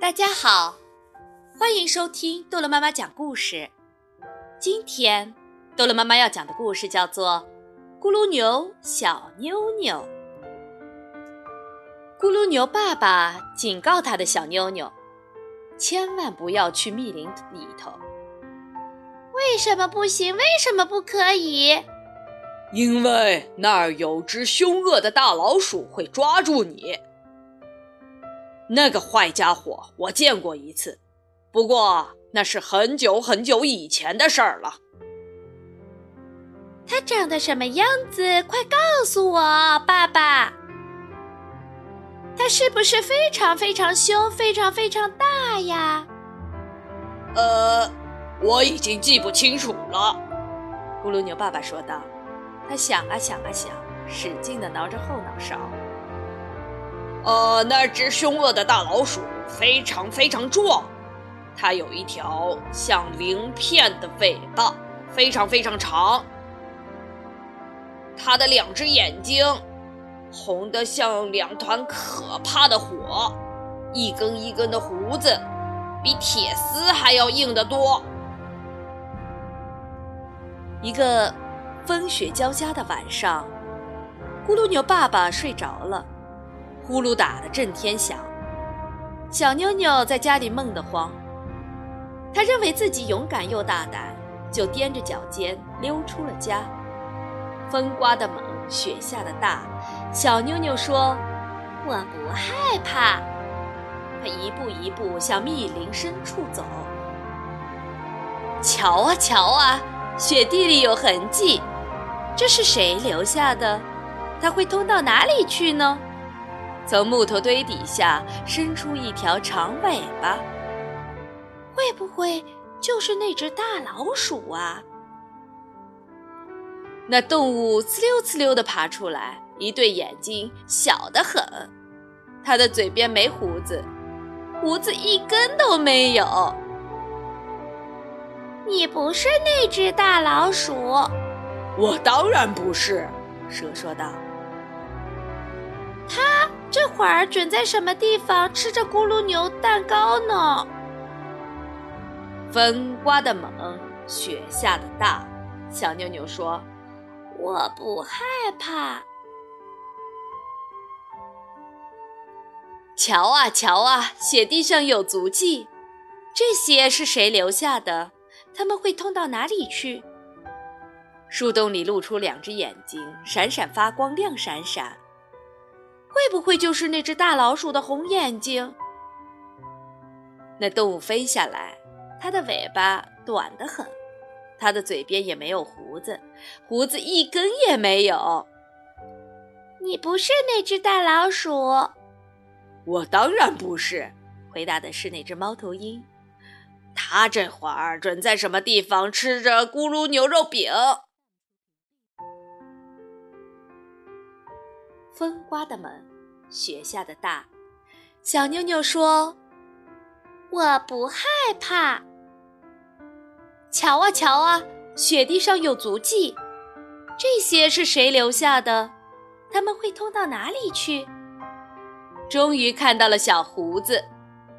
大家好，欢迎收听豆乐妈妈讲故事。今天豆乐妈妈要讲的故事叫做《咕噜牛小妞妞》。咕噜牛爸爸警告他的小妞妞，千万不要去密林里头。为什么不行？为什么不可以？因为那儿有只凶恶的大老鼠会抓住你。那个坏家伙我见过一次，不过那是很久很久以前的事儿了。他长得什么样子？快告诉我，爸爸。他是不是非常非常凶、非常非常大呀？呃，我已经记不清楚了。咕噜牛爸爸说道。他想啊想啊想，使劲的挠着后脑勺。呃，那只凶恶的大老鼠非常非常壮，它有一条像鳞片的尾巴，非常非常长。它的两只眼睛红得像两团可怕的火，一根一根的胡子比铁丝还要硬得多。一个。风雪交加的晚上，咕噜牛爸爸睡着了，呼噜打得震天响。小妞妞在家里闷得慌，她认为自己勇敢又大胆，就踮着脚尖溜出了家。风刮得猛，雪下的大，小妞妞说：“我不害怕。”她一步一步向密林深处走。瞧啊瞧啊，雪地里有痕迹。这是谁留下的？它会通到哪里去呢？从木头堆底下伸出一条长尾巴，会不会就是那只大老鼠啊？那动物呲溜呲溜地爬出来，一对眼睛小得很，它的嘴边没胡子，胡子一根都没有。你不是那只大老鼠。我当然不是，蛇说道。他这会儿准在什么地方吃着咕噜牛蛋糕呢？风刮得猛，雪下的大。小妞妞说：“我不害怕。”瞧啊瞧啊，雪地上有足迹，这些是谁留下的？他们会通到哪里去？树洞里露出两只眼睛，闪闪发光，亮闪闪。会不会就是那只大老鼠的红眼睛？那动物飞下来，它的尾巴短得很，它的嘴边也没有胡子，胡子一根也没有。你不是那只大老鼠？我当然不是。回答的是那只猫头鹰。它这会儿准在什么地方吃着咕噜牛肉饼？风刮的猛，雪下的大。小妞妞说：“我不害怕。”瞧啊瞧啊，雪地上有足迹，这些是谁留下的？他们会通到哪里去？终于看到了小胡子，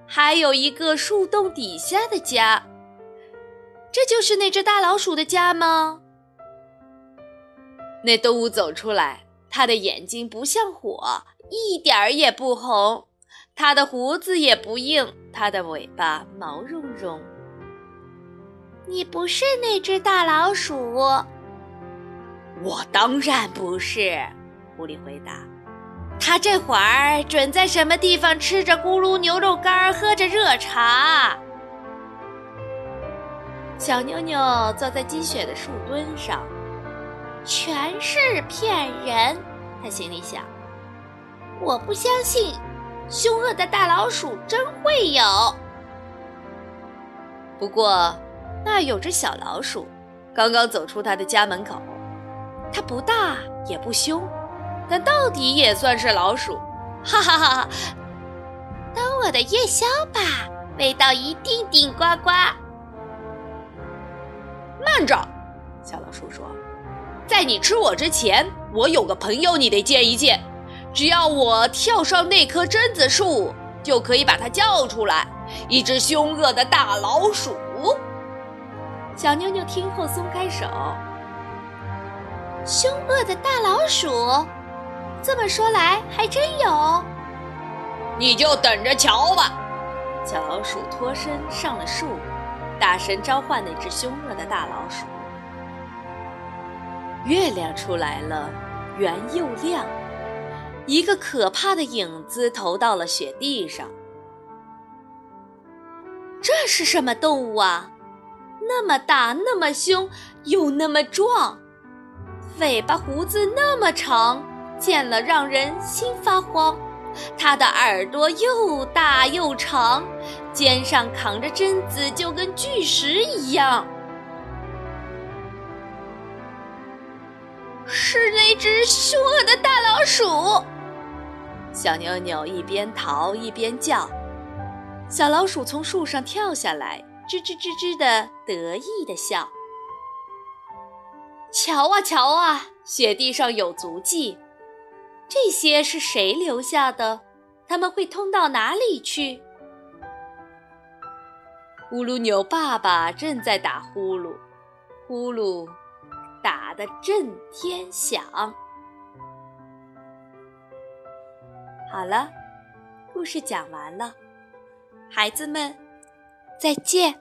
还有一个树洞底下的家。这就是那只大老鼠的家吗？那动物走出来。它的眼睛不像火，一点儿也不红；它的胡子也不硬，它的尾巴毛茸茸。你不是那只大老鼠？我当然不是。狐狸回答：“它这会儿准在什么地方吃着咕噜牛肉干，喝着热茶。”小妞妞坐在积雪的树墩上。全是骗人，他心里想。我不相信，凶恶的大老鼠真会有。不过，那有只小老鼠，刚刚走出他的家门口。它不大也不凶，但到底也算是老鼠。哈哈哈哈！当我的夜宵吧，味道一定顶呱呱。慢着，小老鼠说。在你吃我之前，我有个朋友你得见一见。只要我跳上那棵榛子树，就可以把它叫出来。一只凶恶的大老鼠。小妞妞听后松开手。凶恶的大老鼠，这么说来还真有。你就等着瞧吧。小老鼠脱身上了树，大声召唤那只凶恶的大老鼠。月亮出来了，圆又亮，一个可怕的影子投到了雪地上。这是什么动物啊？那么大，那么凶，又那么壮，尾巴胡子那么长，见了让人心发慌。它的耳朵又大又长，肩上扛着针子，就跟巨石一样。是那只凶恶的大老鼠。小妞妞一边逃一边叫。小老鼠从树上跳下来，吱吱吱吱的得意的笑。瞧啊瞧啊，雪地上有足迹，这些是谁留下的？他们会通到哪里去？呼噜牛爸爸正在打呼噜，呼噜打得震天响。好了，故事讲完了。孩子们，再见。